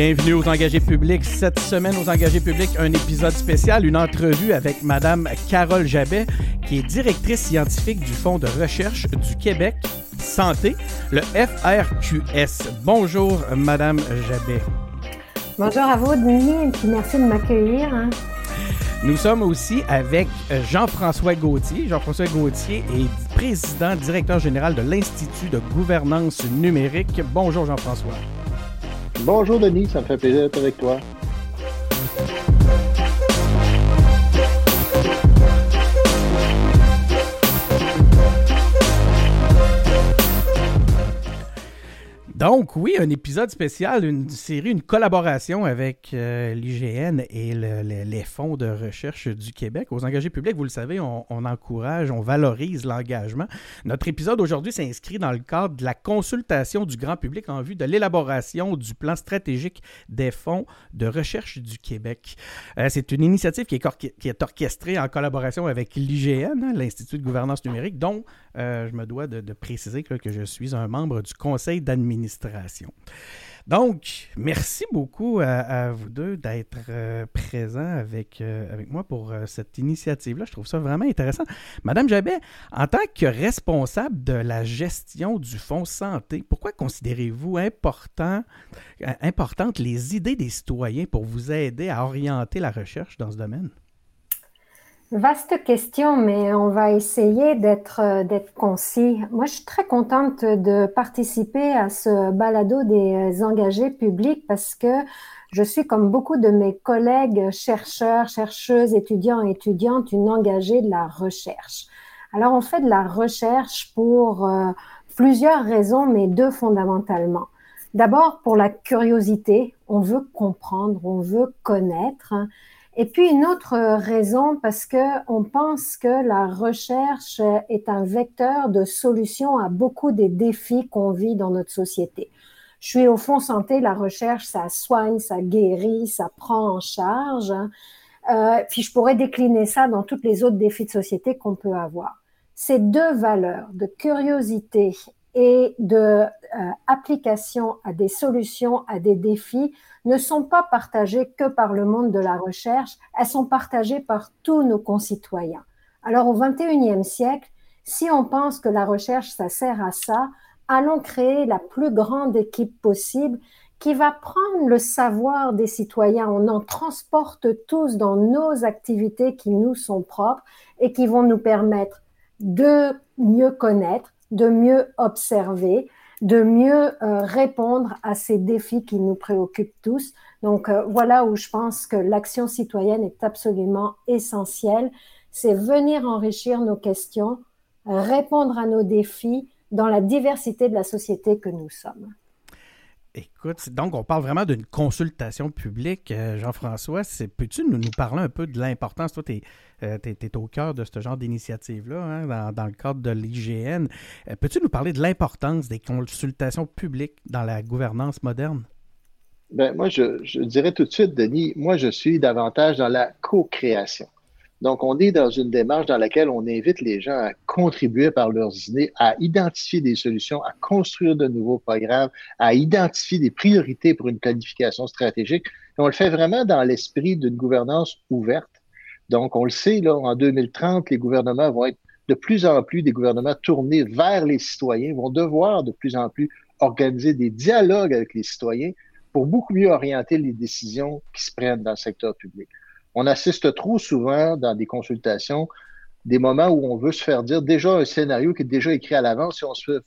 Bienvenue aux engagés publics. Cette semaine, aux engagés publics, un épisode spécial, une entrevue avec Madame Carole Jabet, qui est directrice scientifique du Fonds de recherche du Québec Santé, le FRQS. Bonjour, Madame Jabet. Bonjour à vous, Denis, et merci de m'accueillir. Hein. Nous sommes aussi avec Jean-François Gauthier. Jean-François Gauthier est président, directeur général de l'Institut de gouvernance numérique. Bonjour, Jean-François. Bonjour Denis, ça me fait plaisir d'être avec toi. Donc, oui, un épisode spécial, une série, une collaboration avec euh, l'IGN et les fonds de recherche du Québec. Aux engagés publics, vous le savez, on, encourage, on valorise l'engagement. Notre épisode aujourd'hui s'inscrit dans le cadre de la consultation du grand public en vue de l'élaboration du plan stratégique des fonds de recherche du Québec. Euh, c'est une initiative qui est, orchestrée en collaboration avec l'IGN, hein, l'Institut de gouvernance numérique, dont euh, je me dois de, préciser que, je suis un membre du conseil d'administration. Donc, merci beaucoup à, vous deux d'être euh, présents avec, euh, avec moi pour cette initiative-là. Je trouve ça vraiment intéressant. Madame Jabet, en tant que responsable de la gestion du Fonds santé, pourquoi considérez-vous important, importantes les idées des citoyens pour vous aider à orienter la recherche dans ce domaine? Vaste question, mais on va essayer d'être euh, d'être concis. Moi, je suis très contente de participer à ce balado des engagés publics parce que je suis, comme beaucoup de mes collègues chercheurs, chercheuses, étudiants et étudiantes, une engagée de la recherche. Alors, on fait de la recherche pour euh, plusieurs raisons, mais deux fondamentalement. D'abord, pour la curiosité, on veut comprendre, on veut connaître. Et puis une autre raison, parce que on pense que la recherche est un vecteur de solution à beaucoup des défis qu'on vit dans notre société. Je suis au fond santé, la recherche, ça soigne, ça guérit, ça prend en charge. Euh, puis je pourrais décliner ça dans tous les autres défis de société qu'on peut avoir. Ces deux valeurs de curiosité et de euh, à des solutions, à des défis, ne sont pas partagées que par le monde de la recherche, elles sont partagées par tous nos concitoyens. Alors au 21e siècle, si on pense que la recherche, ça sert à ça, allons créer la plus grande équipe possible qui va prendre le savoir des citoyens. On en transporte tous dans nos activités qui nous sont propres et qui vont nous permettre de mieux connaître, de mieux observer, de mieux euh, répondre à ces défis qui nous préoccupent tous. Donc euh, voilà où je pense que l'action citoyenne est absolument essentielle. C'est venir enrichir nos questions, répondre à nos défis dans la diversité de la société que nous sommes. Écoute, donc on parle vraiment d'une consultation publique. Euh, Jean-François, peux-tu nous, parler un peu de l'importance? Toi, tu es, es, au cœur de ce genre d'initiative-là, hein, dans, le cadre de l'IGN. Euh, peux-tu nous parler de l'importance des consultations publiques dans la gouvernance moderne? Ben, moi, je dirais tout de suite, Denis, moi, je suis davantage dans la co-création. Donc, on est dans une démarche dans laquelle on invite les gens à contribuer par leurs idées, à identifier des solutions, à construire de nouveaux programmes, à identifier des priorités pour une planification stratégique. Et on le fait vraiment dans l'esprit d'une gouvernance ouverte. Donc, on le sait, là, en 2030, les gouvernements vont être de plus en plus des gouvernements tournés vers les citoyens, vont devoir de plus en plus organiser des dialogues avec les citoyens pour beaucoup mieux orienter les décisions qui se prennent dans le secteur public on assiste trop souvent dans des consultations des moments où on veut se faire dire déjà un scénario qui est déjà écrit à l'avance et on se veut,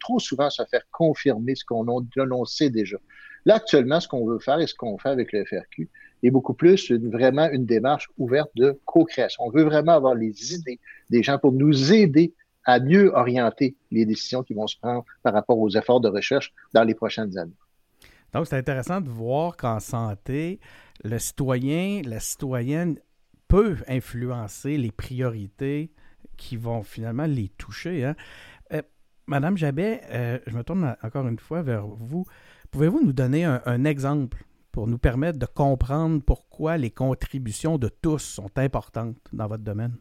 trop souvent se faire confirmer ce qu'on sait déjà. Là, actuellement, ce qu'on veut faire et ce qu'on fait avec le FRQ est beaucoup plus vraiment une démarche ouverte de co-création. On veut vraiment avoir les idées des gens pour nous aider à mieux orienter les décisions qui vont se prendre par rapport aux efforts de recherche dans les prochaines années. Donc, c'est intéressant de voir qu'en santé, le citoyen, la citoyenne peut influencer les priorités qui vont finalement les toucher. Hein. Euh, Madame Jabet, euh, je me tourne encore une fois vers vous. Pouvez-vous nous donner un, exemple pour nous permettre de comprendre pourquoi les contributions de tous sont importantes dans votre domaine?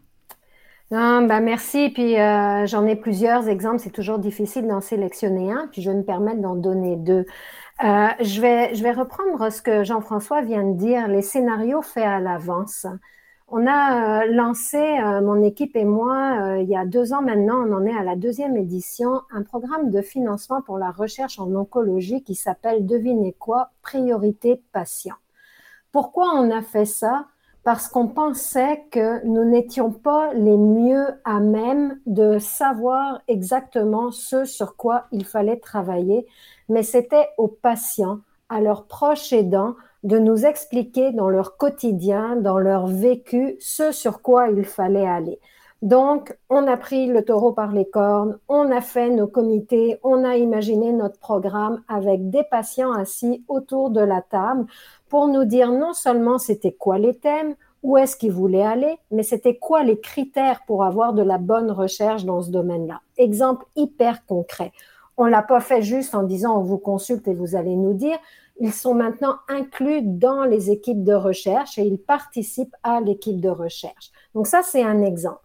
Non, ben merci. Puis euh, j'en ai plusieurs exemples. C'est toujours difficile d'en sélectionner un. Puis je vais me permettre d'en donner deux. Euh, je, vais, reprendre ce que Jean-François vient de dire, les scénarios faits à l'avance. On a euh, lancé, euh, mon équipe et moi, il y a deux ans maintenant, on en est à la deuxième édition, un programme de financement pour la recherche en oncologie qui s'appelle Devinez quoi Priorité patient. Pourquoi on a fait ça? Parce qu'on pensait que nous n'étions pas les mieux à même de savoir exactement ce sur quoi il fallait travailler, mais c'était aux patients, à leurs proches aidants, de nous expliquer dans leur quotidien, dans leur vécu, ce sur quoi il fallait aller. Donc, on a pris le taureau par les cornes, on a fait nos comités, on a imaginé notre programme avec des patients assis autour de la table pour nous dire non seulement c'était quoi les thèmes, où est-ce qu'ils voulaient aller, mais c'était quoi les critères pour avoir de la bonne recherche dans ce domaine-là. Exemple hyper concret. On l'a pas fait juste en disant on vous consulte et vous allez nous dire. Ils sont maintenant inclus dans les équipes de recherche et ils participent à l'équipe de recherche. Donc ça, c'est un exemple.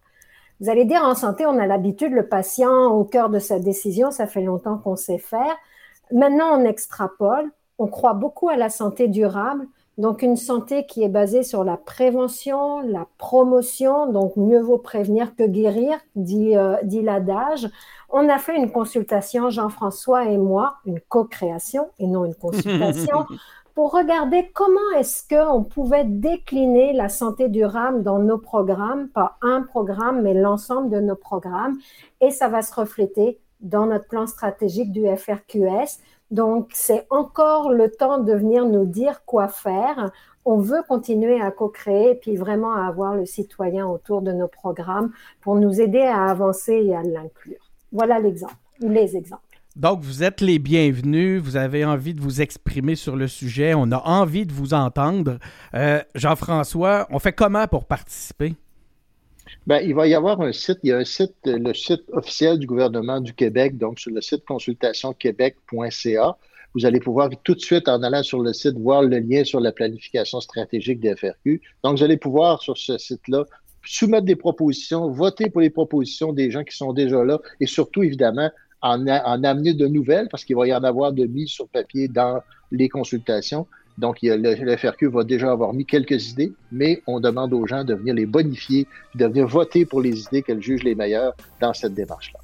Vous allez dire en santé, on a l'habitude, le patient au cœur de sa décision, ça fait longtemps qu'on sait faire. Maintenant, on extrapole on croit beaucoup à la santé durable. Donc, une santé qui est basée sur la prévention, la promotion, donc mieux vaut prévenir que guérir, dit, euh, dit l'adage. On a fait une consultation, Jean-François et moi, une co-création et non une consultation, pour regarder comment est-ce qu'on pouvait décliner la santé durable dans nos programmes, pas un programme, mais l'ensemble de nos programmes. Et ça va se refléter dans notre plan stratégique du FRQS donc, c'est encore le temps de venir nous dire quoi faire. On veut continuer à co-créer et puis vraiment à avoir le citoyen autour de nos programmes pour nous aider à avancer et à l'inclure. Voilà l'exemple ou les exemples. Donc, vous êtes les bienvenus. Vous avez envie de vous exprimer sur le sujet. On a envie de vous entendre. Euh, Jean-François, on fait comment pour participer? Ben, il va y avoir un site, il y a un site, le site officiel du gouvernement du Québec, donc sur le site consultationquebec.ca. Vous allez pouvoir tout de suite, en allant sur le site, voir le lien sur la planification stratégique des FRQ. Donc, vous allez pouvoir, sur ce site-là, soumettre des propositions, voter pour les propositions des gens qui sont déjà là et surtout, évidemment, en, en amener de nouvelles parce qu'il va y en avoir de mises sur papier dans les consultations. Donc, le, FRQ va déjà avoir mis quelques idées, mais on demande aux gens de venir les bonifier, de venir voter pour les idées qu'elles jugent les meilleures dans cette démarche-là.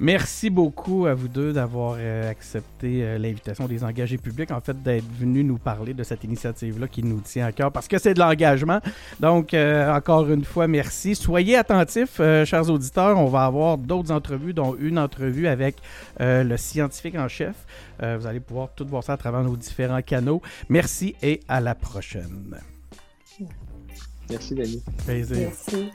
Merci beaucoup à vous deux d'avoir euh, accepté euh, l'invitation des engagés publics, en fait, d'être venus nous parler de cette initiative-là qui nous tient à cœur, parce que c'est de l'engagement. Donc, euh, encore une fois, merci. Soyez attentifs, chers auditeurs. On va avoir d'autres entrevues, dont une entrevue avec le scientifique en chef. vous allez pouvoir tout voir ça à travers nos différents canaux. Merci et à la prochaine. Merci, Dani. Merci.